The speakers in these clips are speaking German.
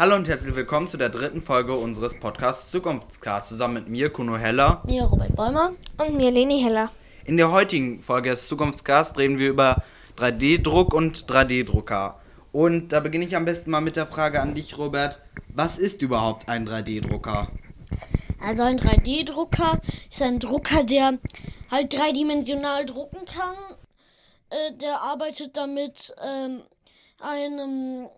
Hallo und herzlich willkommen zu der dritten Folge unseres Podcasts Zukunftscast zusammen mit mir, Kuno Heller. Mir, Robert Bäumer. Und mir, Leni Heller. In der heutigen Folge des Zukunftscast reden wir über 3D-Druck und 3D-Drucker. Und da beginne ich am besten mal mit der Frage an dich, Robert. Was ist überhaupt ein 3D-Drucker? Also ein 3D-Drucker ist ein Drucker, der halt dreidimensional drucken kann. Äh, der arbeitet damit ähm, einem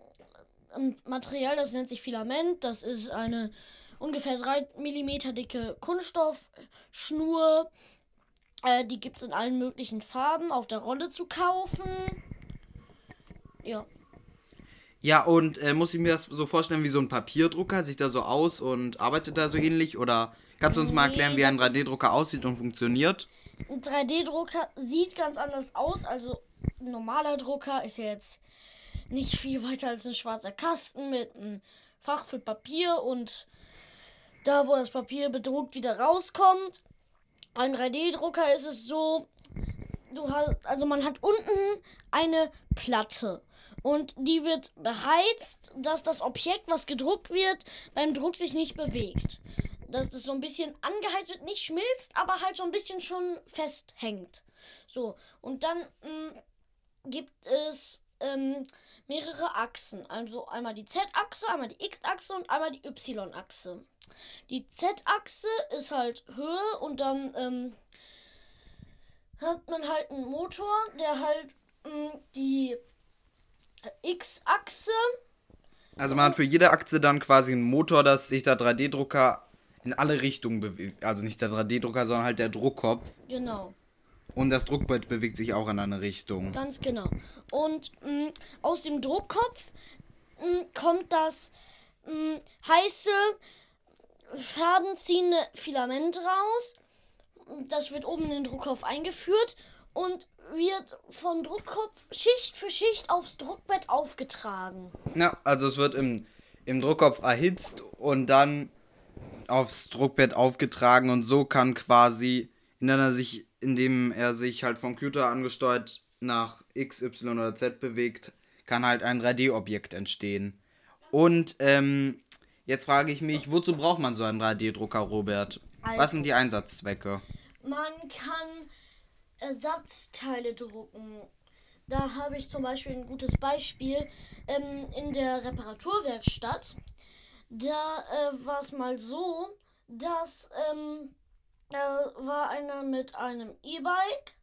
ähm, Material, das nennt sich Filament. Das ist eine ungefähr 3 mm dicke Kunststoffschnur. Äh, die gibt es in allen möglichen Farben auf der Rolle zu kaufen. Ja. Ja, und äh, muss ich mir das so vorstellen wie so ein Papierdrucker? Sieht da so aus und arbeitet da so ähnlich? Oder kannst du uns mal erklären, wie ein 3D-Drucker aussieht und funktioniert? Ein 3D-Drucker sieht ganz anders aus. Also ein normaler Drucker ist ja jetzt nicht viel weiter als ein schwarzer Kasten mit einem Fach für Papier und da, wo das Papier bedruckt wieder rauskommt. Beim 3D-Drucker ist es so, du hast, also man hat unten eine Platte und die wird beheizt, dass das Objekt, was gedruckt wird, beim Druck sich nicht bewegt. Dass das so ein bisschen angeheizt wird, nicht schmilzt, aber halt so ein bisschen schon festhängt. So, und dann mh, mm, gibt es ähm, mehrere Achsen. Also einmal die Z-Achse, einmal die X-Achse und einmal die Y-Achse. Die Z-Achse ist halt Höhe und dann ähm, hat man halt einen Motor, der halt mh, die X-Achse. Also man hat für jede Achse dann quasi einen Motor, dass sich der 3D-Drucker in alle Richtungen bewegt. Also nicht der 3D-Drucker, sondern halt der Druckkopf. Genau. Und das Druckbrett bewegt sich auch in eine Richtung. Ganz genau. Und mh, aus dem Druckkopf mh, kommt das mh, heiße, fadenziehende Filament raus. Das wird oben in den Druckkopf eingeführt und wird vom Druckkopf Schicht für Schicht aufs Druckbett aufgetragen. Ja, also es wird im, im Druckkopf erhitzt und dann aufs Druckbett aufgetragen und so kann quasi, indem er sich, indem er sich halt vom Computer angesteuert nach X, Y oder Z bewegt, kann halt ein 3D-Objekt entstehen. Und ähm, jetzt frage ich mich, wozu braucht man so einen 3D-Drucker, Robert? Also, Was sind die Einsatzzwecke? Man kann Ersatzteile drucken. Da habe ich zum Beispiel ein gutes Beispiel ähm, in der Reparaturwerkstatt. Da äh, war es mal so, dass ähm, da war einer mit einem E-Bike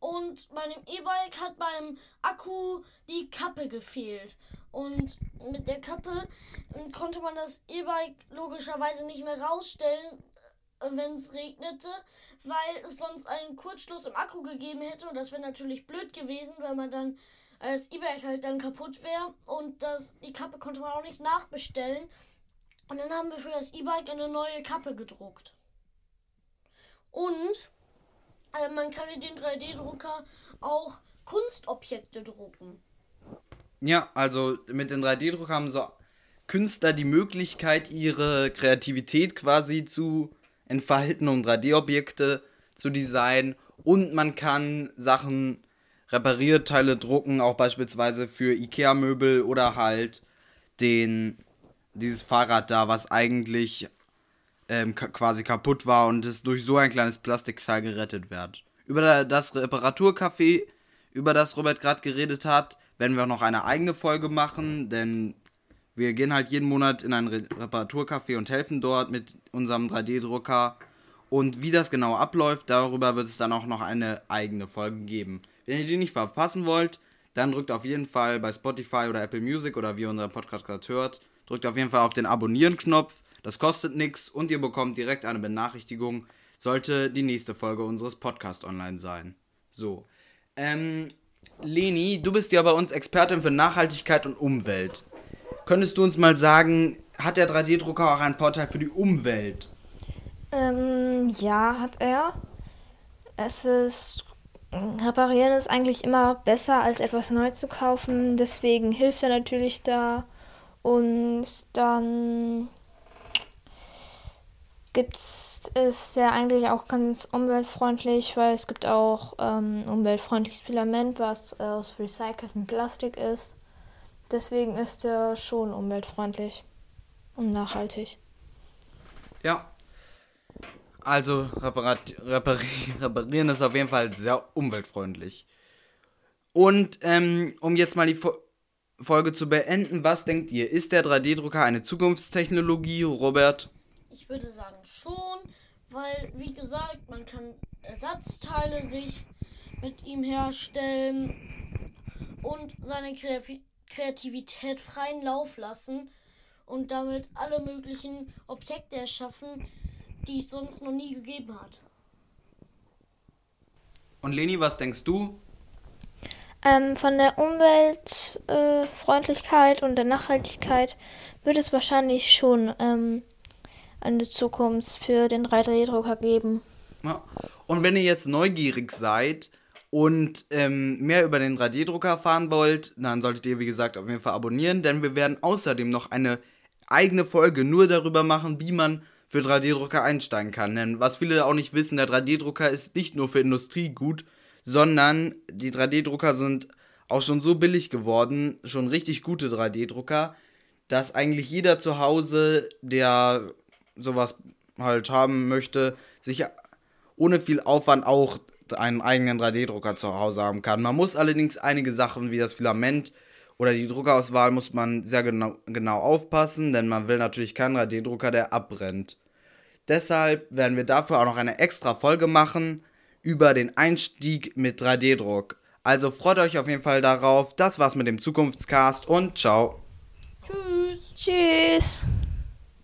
und bei dem E-Bike hat beim Akku die Kappe gefehlt. Und mit der Kappe ähm, konnte man das E-Bike logischerweise nicht mehr rausstellen, wenn es regnete, weil es sonst einen Kurzschluss im Akku gegeben hätte und das wäre natürlich blöd gewesen, weil man dann als E-Bike halt dann kaputt wäre und das, die Kappe konnte man auch nicht nachbestellen. Und dann haben wir für das E-Bike eine neue Kappe gedruckt. Und äh, man kann mit dem 3D-Drucker auch Kunstobjekte drucken. Ja, also mit dem 3D-Drucker haben so Künstler die Möglichkeit, ihre Kreativität quasi zu entfalten, um 3D-Objekte zu designen. Und man kann Sachen, Reparierteile drucken, auch beispielsweise für IKEA-Möbel oder halt den, dieses Fahrrad da, was eigentlich ähm, quasi kaputt war und es durch so ein kleines Plastikteil gerettet wird. Über das Reparaturcafé, über das Robert gerade geredet hat, werden wir auch noch eine eigene Folge machen, denn wir gehen halt jeden Monat in ein Reparaturcafé und helfen dort mit unserem 3D-Drucker. Und wie das genau abläuft, darüber wird es dann auch noch eine eigene Folge geben. Wenn ihr die nicht verpassen wollt, dann drückt auf jeden Fall bei Spotify oder Apple Music oder wie ihr unseren Podcast gerade hört, drückt auf jeden Fall auf den Abonnieren-Knopf. Das kostet nichts und ihr bekommt direkt eine Benachrichtigung, sollte die nächste Folge unseres Podcasts online sein. So. Ähm, Leni, du bist ja bei uns Expertin für Nachhaltigkeit und Umwelt. Könntest du uns mal sagen, hat der 3D-Drucker auch einen Vorteil für die Umwelt? Ähm, ja, hat er. Es ist. Reparieren ist eigentlich immer besser, als etwas neu zu kaufen. Deswegen hilft er natürlich da. Und dann gibt es ja eigentlich auch ganz umweltfreundlich, weil es gibt auch ähm, umweltfreundliches Filament, was aus recyceltem Plastik ist. Deswegen ist er schon umweltfreundlich und nachhaltig. Ja. Also reparat, repari, reparieren ist auf jeden Fall sehr umweltfreundlich. Und ähm, um jetzt mal die Fo Folge zu beenden, was denkt ihr? Ist der 3D-Drucker eine Zukunftstechnologie, Robert? Ich würde sagen schon, weil, wie gesagt, man kann Ersatzteile sich mit ihm herstellen und seine Kreativität freien Lauf lassen und damit alle möglichen Objekte erschaffen, die es sonst noch nie gegeben hat. Und Leni, was denkst du? Ähm, von der Umweltfreundlichkeit äh, und der Nachhaltigkeit wird es wahrscheinlich schon ähm, eine Zukunft für den 3D-Drucker geben. Ja. Und wenn ihr jetzt neugierig seid und ähm, mehr über den 3D-Drucker erfahren wollt, dann solltet ihr, wie gesagt, auf jeden Fall abonnieren, denn wir werden außerdem noch eine eigene Folge nur darüber machen, wie man für 3D-Drucker einsteigen kann. Denn was viele auch nicht wissen, der 3D-Drucker ist nicht nur für Industrie gut, sondern die 3D-Drucker sind auch schon so billig geworden, schon richtig gute 3D-Drucker, dass eigentlich jeder zu Hause, der sowas halt haben möchte, sich ohne viel Aufwand auch einen eigenen 3D-Drucker zu Hause haben kann. Man muss allerdings einige Sachen wie das Filament oder die Druckerauswahl muss man sehr genau, genau aufpassen, denn man will natürlich keinen 3D-Drucker, der abbrennt. Deshalb werden wir dafür auch noch eine extra Folge machen über den Einstieg mit 3D-Druck. Also freut euch auf jeden Fall darauf. Das war's mit dem Zukunftscast und ciao. Tschüss. Tschüss.